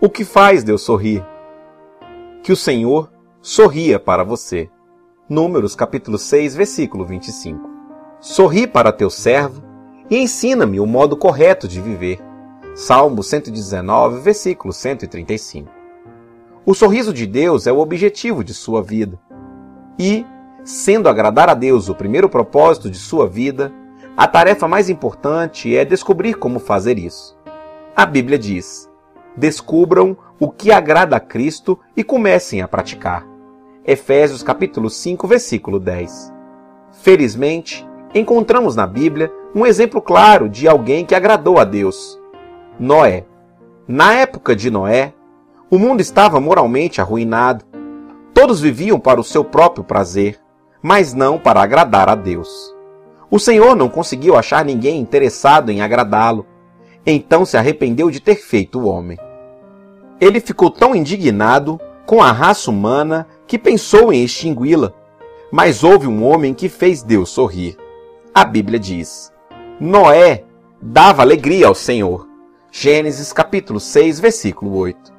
O que faz Deus sorrir? Que o Senhor sorria para você. Números capítulo 6, versículo 25. Sorri para teu servo e ensina-me o modo correto de viver. Salmo 119, versículo 135. O sorriso de Deus é o objetivo de sua vida. E, sendo agradar a Deus o primeiro propósito de sua vida, a tarefa mais importante é descobrir como fazer isso. A Bíblia diz: descubram o que agrada a Cristo e comecem a praticar. Efésios capítulo 5, versículo 10. Felizmente, encontramos na Bíblia um exemplo claro de alguém que agradou a Deus. Noé. Na época de Noé, o mundo estava moralmente arruinado. Todos viviam para o seu próprio prazer, mas não para agradar a Deus. O Senhor não conseguiu achar ninguém interessado em agradá-lo, então se arrependeu de ter feito o homem. Ele ficou tão indignado com a raça humana que pensou em extingui-la. Mas houve um homem que fez Deus sorrir. A Bíblia diz: Noé dava alegria ao Senhor. Gênesis capítulo 6, versículo 8.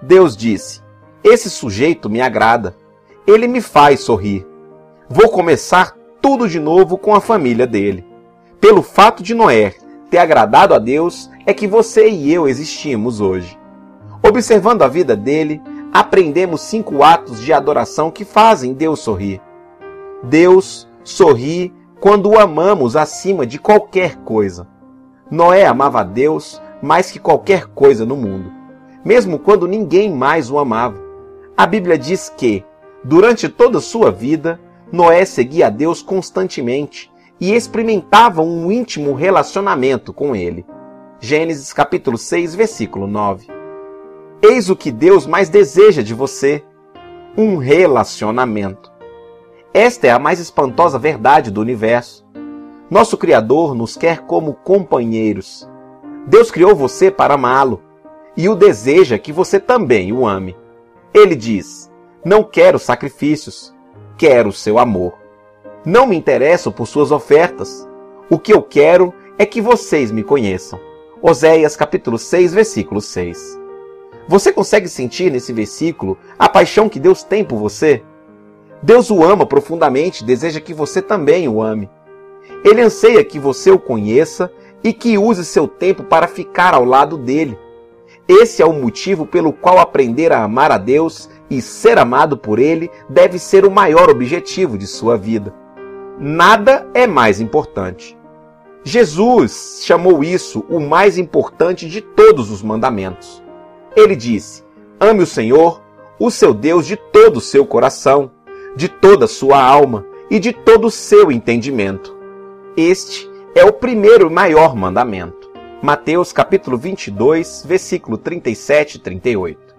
Deus disse: Esse sujeito me agrada. Ele me faz sorrir. Vou começar tudo de novo com a família dele. Pelo fato de Noé ter agradado a Deus, é que você e eu existimos hoje. Observando a vida dele, aprendemos cinco atos de adoração que fazem Deus sorrir. Deus sorri quando o amamos acima de qualquer coisa. Noé amava a Deus mais que qualquer coisa no mundo, mesmo quando ninguém mais o amava. A Bíblia diz que, durante toda sua vida, Noé seguia a Deus constantemente e experimentava um íntimo relacionamento com ele. Gênesis capítulo 6, versículo 9. Eis o que Deus mais deseja de você: um relacionamento. Esta é a mais espantosa verdade do universo. Nosso Criador nos quer como companheiros. Deus criou você para amá-lo e o deseja que você também o ame. Ele diz: Não quero sacrifícios, quero seu amor. Não me interesso por suas ofertas. O que eu quero é que vocês me conheçam. Oséias capítulo 6, versículo 6. Você consegue sentir nesse versículo a paixão que Deus tem por você? Deus o ama profundamente, deseja que você também o ame. Ele anseia que você o conheça e que use seu tempo para ficar ao lado dele. Esse é o motivo pelo qual aprender a amar a Deus e ser amado por Ele deve ser o maior objetivo de sua vida. Nada é mais importante. Jesus chamou isso o mais importante de todos os mandamentos. Ele disse: Ame o Senhor, o seu Deus, de todo o seu coração, de toda a sua alma e de todo o seu entendimento. Este é o primeiro e maior mandamento. Mateus capítulo 22, versículo 37 e 38.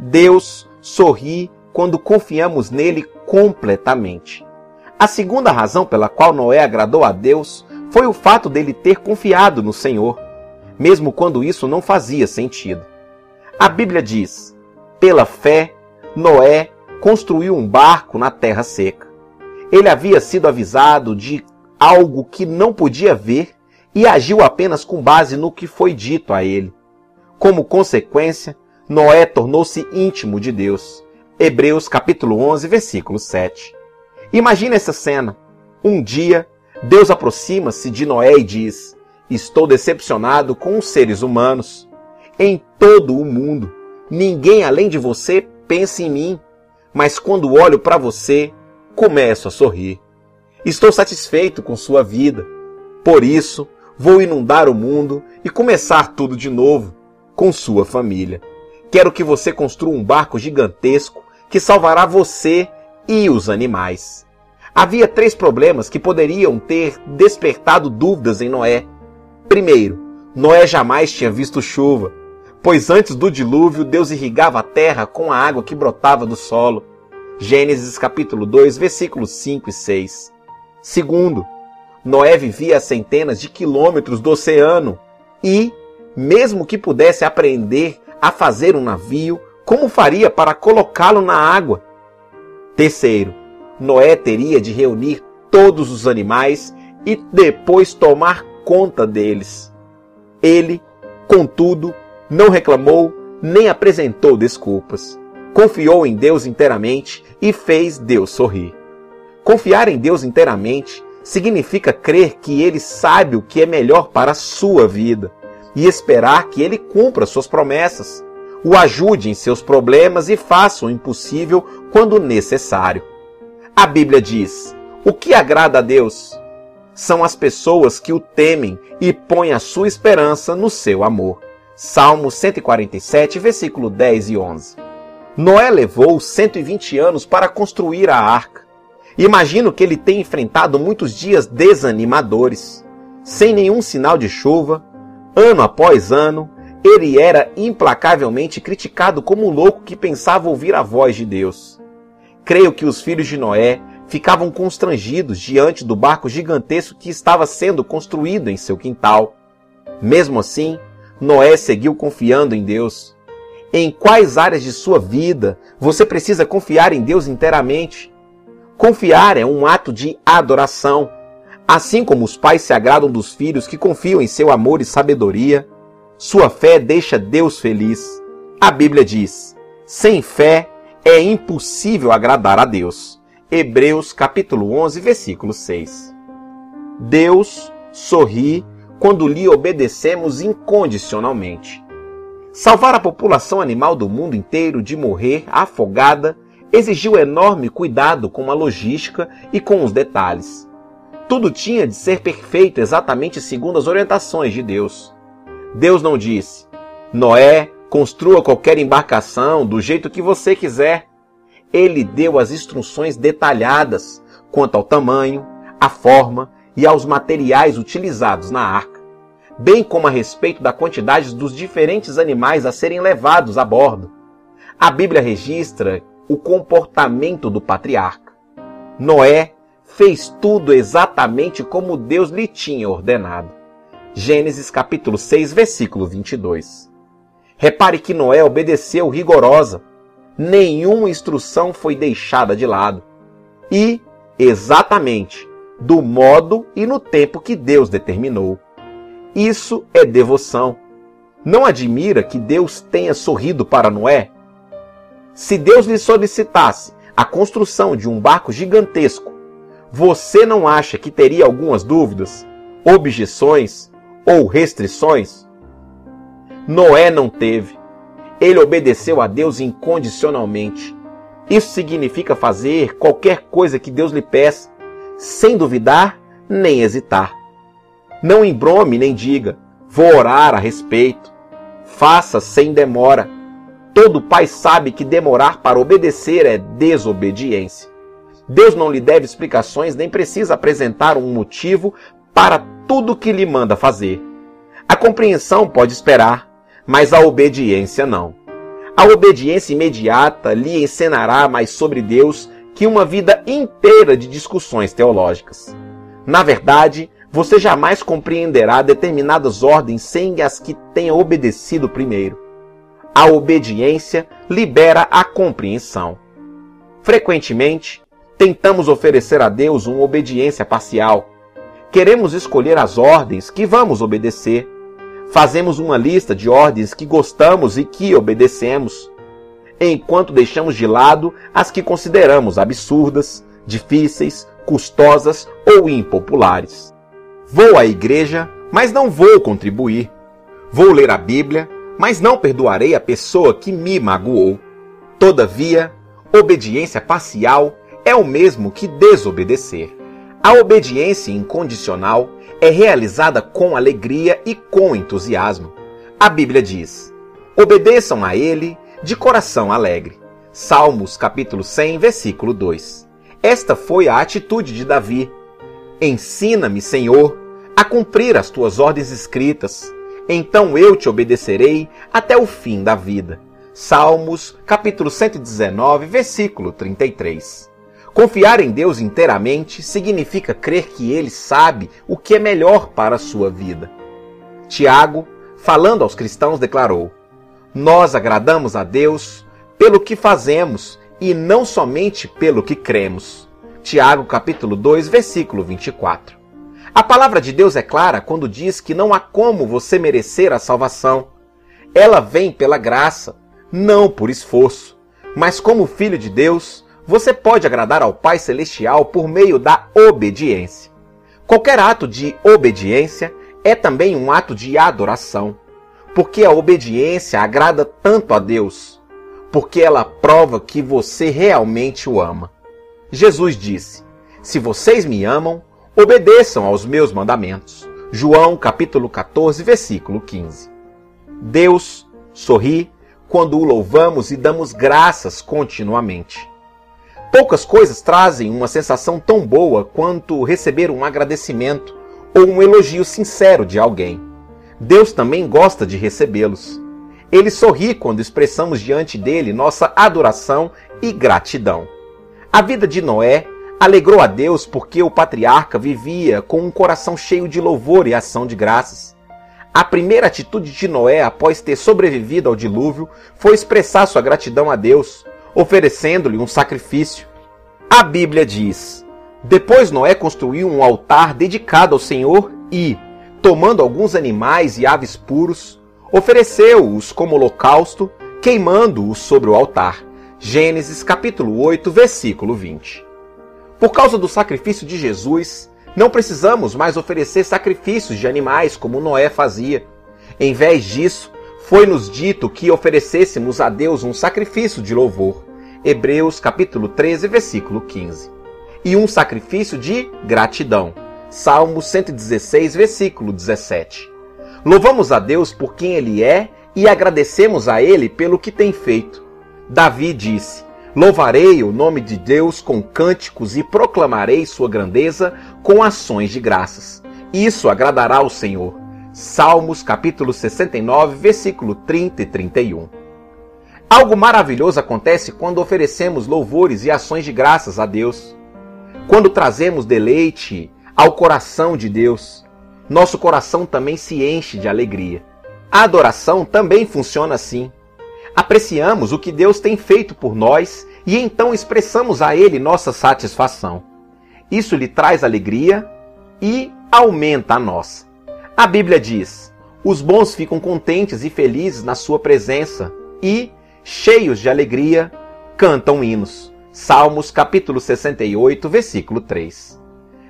Deus sorri quando confiamos nele completamente. A segunda razão pela qual Noé agradou a Deus foi o fato dele ter confiado no Senhor, mesmo quando isso não fazia sentido. A Bíblia diz: pela fé, Noé construiu um barco na terra seca. Ele havia sido avisado de algo que não podia ver e agiu apenas com base no que foi dito a ele. Como consequência, Noé tornou-se íntimo de Deus. Hebreus capítulo 11, versículo 7. Imagine essa cena. Um dia, Deus aproxima-se de Noé e diz: Estou decepcionado com os seres humanos em todo o mundo. Ninguém além de você pensa em mim, mas quando olho para você, começo a sorrir. Estou satisfeito com sua vida. Por isso, vou inundar o mundo e começar tudo de novo com sua família. Quero que você construa um barco gigantesco que salvará você e os animais. Havia três problemas que poderiam ter despertado dúvidas em Noé. Primeiro, Noé jamais tinha visto chuva pois antes do dilúvio Deus irrigava a terra com a água que brotava do solo. Gênesis capítulo 2, versículos 5 e 6. Segundo, Noé vivia a centenas de quilômetros do oceano e, mesmo que pudesse aprender a fazer um navio, como faria para colocá-lo na água? Terceiro, Noé teria de reunir todos os animais e depois tomar conta deles. Ele, contudo, não reclamou nem apresentou desculpas. Confiou em Deus inteiramente e fez Deus sorrir. Confiar em Deus inteiramente significa crer que Ele sabe o que é melhor para a sua vida e esperar que Ele cumpra suas promessas, o ajude em seus problemas e faça o impossível quando necessário. A Bíblia diz: o que agrada a Deus são as pessoas que o temem e põem a sua esperança no seu amor. Salmo 147, versículo 10 e 11. Noé levou 120 anos para construir a arca. Imagino que ele tenha enfrentado muitos dias desanimadores. Sem nenhum sinal de chuva, ano após ano, ele era implacavelmente criticado como um louco que pensava ouvir a voz de Deus. Creio que os filhos de Noé ficavam constrangidos diante do barco gigantesco que estava sendo construído em seu quintal. Mesmo assim, Noé seguiu confiando em Deus. Em quais áreas de sua vida você precisa confiar em Deus inteiramente? Confiar é um ato de adoração. Assim como os pais se agradam dos filhos que confiam em seu amor e sabedoria, sua fé deixa Deus feliz. A Bíblia diz: sem fé é impossível agradar a Deus. Hebreus capítulo 11, versículo 6. Deus sorri quando lhe obedecemos incondicionalmente. Salvar a população animal do mundo inteiro de morrer afogada exigiu enorme cuidado com a logística e com os detalhes. Tudo tinha de ser perfeito exatamente segundo as orientações de Deus. Deus não disse: Noé, construa qualquer embarcação do jeito que você quiser ele deu as instruções detalhadas quanto ao tamanho, à forma e aos materiais utilizados na arca, bem como a respeito da quantidade dos diferentes animais a serem levados a bordo. A Bíblia registra o comportamento do patriarca. Noé fez tudo exatamente como Deus lhe tinha ordenado. Gênesis capítulo 6, versículo 22. Repare que Noé obedeceu rigorosa nenhuma instrução foi deixada de lado. E, exatamente, do modo e no tempo que Deus determinou. Isso é devoção. Não admira que Deus tenha sorrido para Noé? Se Deus lhe solicitasse a construção de um barco gigantesco, você não acha que teria algumas dúvidas, objeções ou restrições? Noé não teve. Ele obedeceu a Deus incondicionalmente. Isso significa fazer qualquer coisa que Deus lhe peça, sem duvidar nem hesitar. Não embrome nem diga, vou orar a respeito. Faça sem demora. Todo pai sabe que demorar para obedecer é desobediência. Deus não lhe deve explicações nem precisa apresentar um motivo para tudo que lhe manda fazer. A compreensão pode esperar, mas a obediência não. A obediência imediata lhe ensinará mais sobre Deus que uma vida inteira de discussões teológicas. Na verdade, você jamais compreenderá determinadas ordens sem as que tenha obedecido primeiro. A obediência libera a compreensão. Frequentemente, tentamos oferecer a Deus uma obediência parcial. Queremos escolher as ordens que vamos obedecer Fazemos uma lista de ordens que gostamos e que obedecemos, enquanto deixamos de lado as que consideramos absurdas, difíceis, custosas ou impopulares. Vou à igreja, mas não vou contribuir. Vou ler a Bíblia, mas não perdoarei a pessoa que me magoou. Todavia, obediência parcial é o mesmo que desobedecer. A obediência incondicional é realizada com alegria e com entusiasmo. A Bíblia diz: Obedeçam a ele de coração alegre. Salmos capítulo 100, versículo 2. Esta foi a atitude de Davi. Ensina-me, Senhor, a cumprir as tuas ordens escritas. Então eu te obedecerei até o fim da vida. Salmos capítulo 119, versículo 33. Confiar em Deus inteiramente significa crer que Ele sabe o que é melhor para a sua vida. Tiago, falando aos cristãos, declarou: Nós agradamos a Deus pelo que fazemos e não somente pelo que cremos. Tiago capítulo 2, versículo 24. A palavra de Deus é clara quando diz que não há como você merecer a salvação. ela vem pela graça, não por esforço. Mas como filho de Deus, você pode agradar ao Pai Celestial por meio da obediência. Qualquer ato de obediência é também um ato de adoração, porque a obediência agrada tanto a Deus, porque ela prova que você realmente o ama. Jesus disse: Se vocês me amam, obedeçam aos meus mandamentos. João capítulo 14, versículo 15. Deus sorri quando o louvamos e damos graças continuamente. Poucas coisas trazem uma sensação tão boa quanto receber um agradecimento ou um elogio sincero de alguém. Deus também gosta de recebê-los. Ele sorri quando expressamos diante dele nossa adoração e gratidão. A vida de Noé alegrou a Deus porque o patriarca vivia com um coração cheio de louvor e ação de graças. A primeira atitude de Noé após ter sobrevivido ao dilúvio foi expressar sua gratidão a Deus, oferecendo-lhe um sacrifício. A Bíblia diz: Depois Noé construiu um altar dedicado ao Senhor e, tomando alguns animais e aves puros, ofereceu-os como holocausto, queimando-os sobre o altar. Gênesis capítulo 8, versículo 20. Por causa do sacrifício de Jesus, não precisamos mais oferecer sacrifícios de animais como Noé fazia. Em vez disso, foi-nos dito que oferecêssemos a Deus um sacrifício de louvor. Hebreus capítulo 13, versículo 15. E um sacrifício de gratidão. Salmo 116, versículo 17. Louvamos a Deus por quem ele é e agradecemos a ele pelo que tem feito. Davi disse: Louvarei o nome de Deus com cânticos e proclamarei sua grandeza com ações de graças. Isso agradará ao Senhor. Salmos capítulo 69, versículo 30 e 31. Algo maravilhoso acontece quando oferecemos louvores e ações de graças a Deus. Quando trazemos deleite ao coração de Deus, nosso coração também se enche de alegria. A adoração também funciona assim. Apreciamos o que Deus tem feito por nós e então expressamos a Ele nossa satisfação. Isso lhe traz alegria e aumenta a nossa. A Bíblia diz: os bons ficam contentes e felizes na Sua presença e, cheios de alegria, cantam hinos. Salmos capítulo 68, versículo 3.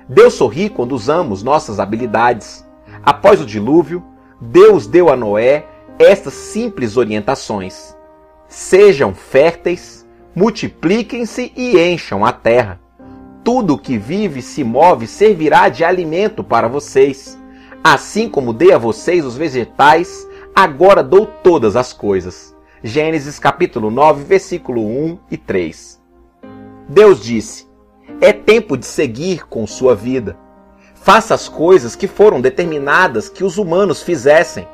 Deus sorri quando usamos nossas habilidades. Após o dilúvio, Deus deu a Noé estas simples orientações. Sejam férteis, multipliquem-se e encham a terra. Tudo que vive e se move servirá de alimento para vocês. Assim como dei a vocês os vegetais, agora dou todas as coisas. Gênesis capítulo 9, versículo 1 e 3. Deus disse: É tempo de seguir com sua vida. Faça as coisas que foram determinadas que os humanos fizessem.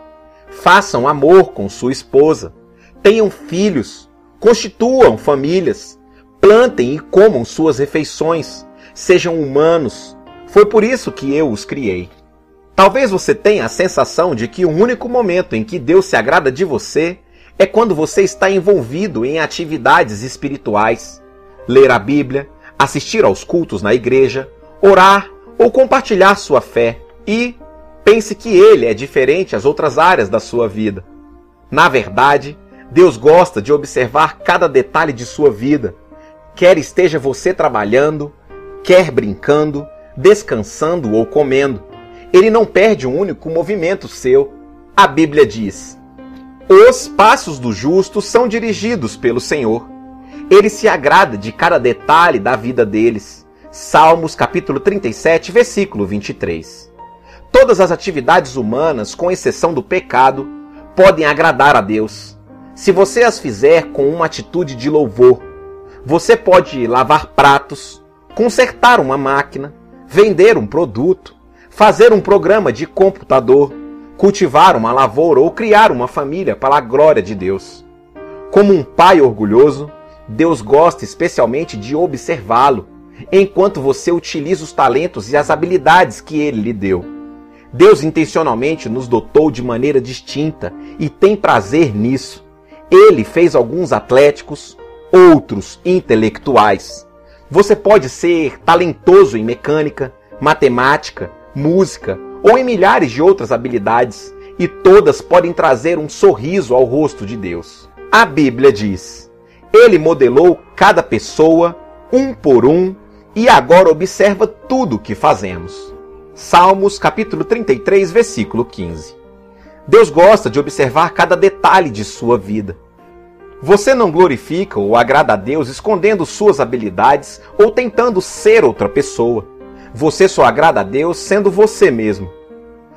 Façam amor com sua esposa tenham filhos, constituam famílias, plantem e comam suas refeições, sejam humanos. Foi por isso que eu os criei. Talvez você tenha a sensação de que o único momento em que Deus se agrada de você é quando você está envolvido em atividades espirituais, ler a Bíblia, assistir aos cultos na igreja, orar ou compartilhar sua fé e pense que ele é diferente às outras áreas da sua vida. Na verdade, Deus gosta de observar cada detalhe de sua vida, quer esteja você trabalhando, quer brincando, descansando ou comendo. Ele não perde um único movimento seu. A Bíblia diz: Os passos do justo são dirigidos pelo Senhor. Ele se agrada de cada detalhe da vida deles. Salmos capítulo 37, versículo 23. Todas as atividades humanas, com exceção do pecado, podem agradar a Deus se você as fizer com uma atitude de louvor, você pode lavar pratos, consertar uma máquina, vender um produto, fazer um programa de computador, cultivar uma lavoura ou criar uma família para a glória de Deus. Como um pai orgulhoso, Deus gosta especialmente de observá-lo, enquanto você utiliza os talentos e as habilidades que ele lhe deu. Deus intencionalmente nos dotou de maneira distinta e tem prazer nisso. Ele fez alguns atléticos, outros intelectuais. Você pode ser talentoso em mecânica, matemática, música ou em milhares de outras habilidades, e todas podem trazer um sorriso ao rosto de Deus. A Bíblia diz: Ele modelou cada pessoa, um por um, e agora observa tudo o que fazemos. Salmos capítulo 33, versículo 15. Deus gosta de observar cada detalhe de sua vida. Você não glorifica ou agrada a Deus escondendo suas habilidades ou tentando ser outra pessoa. Você só agrada a Deus sendo você mesmo.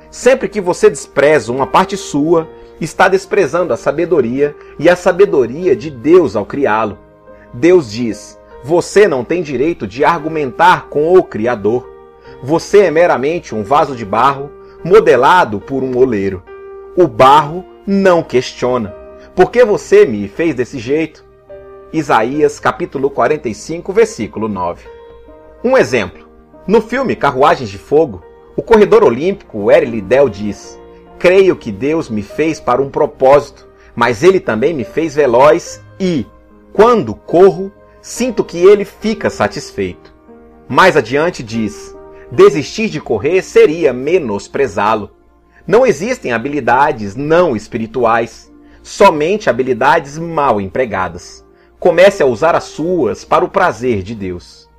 Sempre que você despreza uma parte sua, está desprezando a sabedoria e a sabedoria de Deus ao criá-lo. Deus diz: Você não tem direito de argumentar com o Criador. Você é meramente um vaso de barro modelado por um oleiro. O barro não questiona. Por que você me fez desse jeito? Isaías capítulo 45, versículo 9. Um exemplo. No filme Carruagens de Fogo, o corredor olímpico Eri Liddell diz: Creio que Deus me fez para um propósito, mas ele também me fez veloz e, quando corro, sinto que ele fica satisfeito. Mais adiante diz: Desistir de correr seria menosprezá-lo. Não existem habilidades não espirituais somente habilidades mal empregadas. Comece a usar as suas para o prazer de Deus.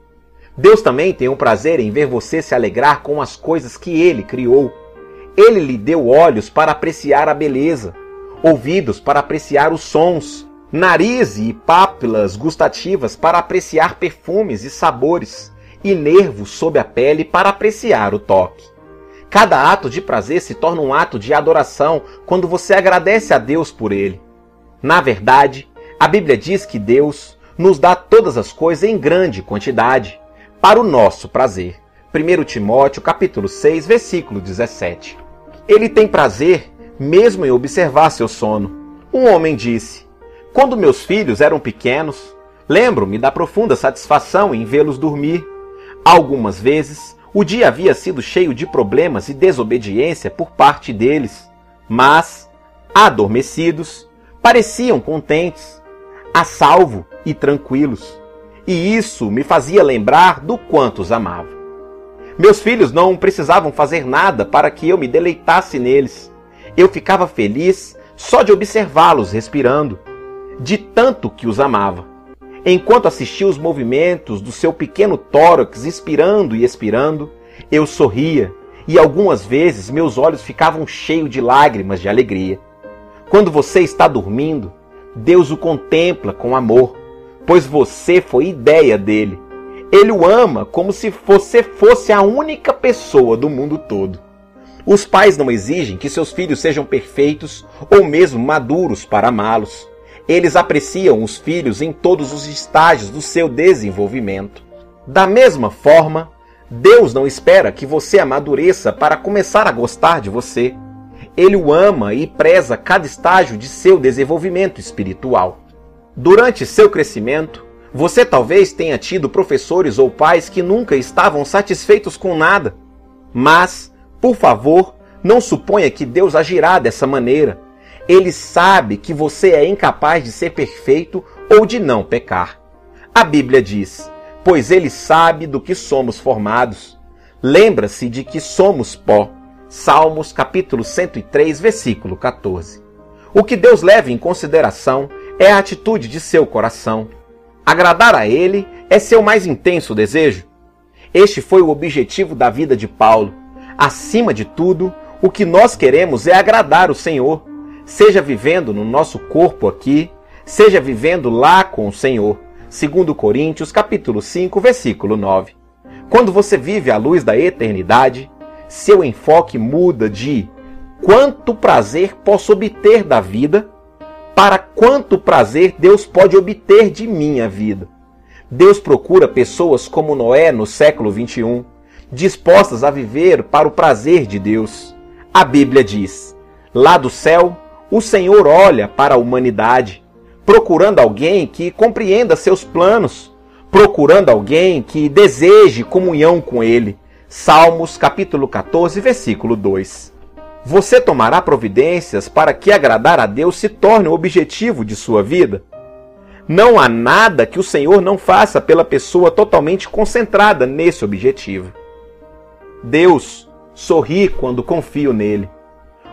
Deus também tem um prazer em ver você se alegrar com as coisas que ele criou. Ele lhe deu olhos para apreciar a beleza, ouvidos para apreciar os sons, nariz e pápilas gustativas para apreciar perfumes e sabores, e nervos sob a pele para apreciar o toque. Cada ato de prazer se torna um ato de adoração quando você agradece a Deus por ele. Na verdade, a Bíblia diz que Deus nos dá todas as coisas em grande quantidade para o nosso prazer. 1 Timóteo capítulo 6, versículo 17. Ele tem prazer mesmo em observar seu sono. Um homem disse: Quando meus filhos eram pequenos, lembro-me da profunda satisfação em vê-los dormir. Algumas vezes o dia havia sido cheio de problemas e desobediência por parte deles, mas, adormecidos, pareciam contentes, a salvo e tranquilos, e isso me fazia lembrar do quanto os amava. Meus filhos não precisavam fazer nada para que eu me deleitasse neles. Eu ficava feliz só de observá-los respirando, de tanto que os amava enquanto assistia os movimentos do seu pequeno tórax inspirando e expirando, eu sorria e algumas vezes meus olhos ficavam cheios de lágrimas de alegria. Quando você está dormindo, Deus o contempla com amor, pois você foi ideia dele. Ele o ama como se você fosse a única pessoa do mundo todo. Os pais não exigem que seus filhos sejam perfeitos ou mesmo maduros para amá-los. Eles apreciam os filhos em todos os estágios do seu desenvolvimento. Da mesma forma, Deus não espera que você amadureça para começar a gostar de você. Ele o ama e preza cada estágio de seu desenvolvimento espiritual. Durante seu crescimento, você talvez tenha tido professores ou pais que nunca estavam satisfeitos com nada. Mas, por favor, não suponha que Deus agirá dessa maneira ele sabe que você é incapaz de ser perfeito ou de não pecar. A Bíblia diz: Pois ele sabe do que somos formados. Lembra-se de que somos pó. Salmos capítulo 103, versículo 14. O que Deus leva em consideração é a atitude de seu coração. Agradar a Ele é seu mais intenso desejo. Este foi o objetivo da vida de Paulo. Acima de tudo, o que nós queremos é agradar o Senhor seja vivendo no nosso corpo aqui, seja vivendo lá com o Senhor. Segundo Coríntios, capítulo 5, versículo 9. Quando você vive à luz da eternidade, seu enfoque muda de quanto prazer posso obter da vida para quanto prazer Deus pode obter de minha vida. Deus procura pessoas como Noé no século 21, dispostas a viver para o prazer de Deus. A Bíblia diz: lá do céu o Senhor olha para a humanidade, procurando alguém que compreenda seus planos, procurando alguém que deseje comunhão com Ele. Salmos capítulo 14, versículo 2. Você tomará providências para que agradar a Deus se torne o objetivo de sua vida? Não há nada que o Senhor não faça pela pessoa totalmente concentrada nesse objetivo. Deus sorri quando confio nele.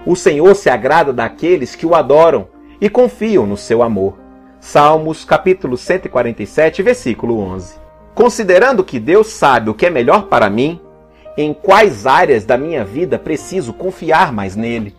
O Senhor se agrada daqueles que o adoram e confiam no seu amor. Salmos capítulo 147, versículo 11. Considerando que Deus sabe o que é melhor para mim, em quais áreas da minha vida preciso confiar mais nele?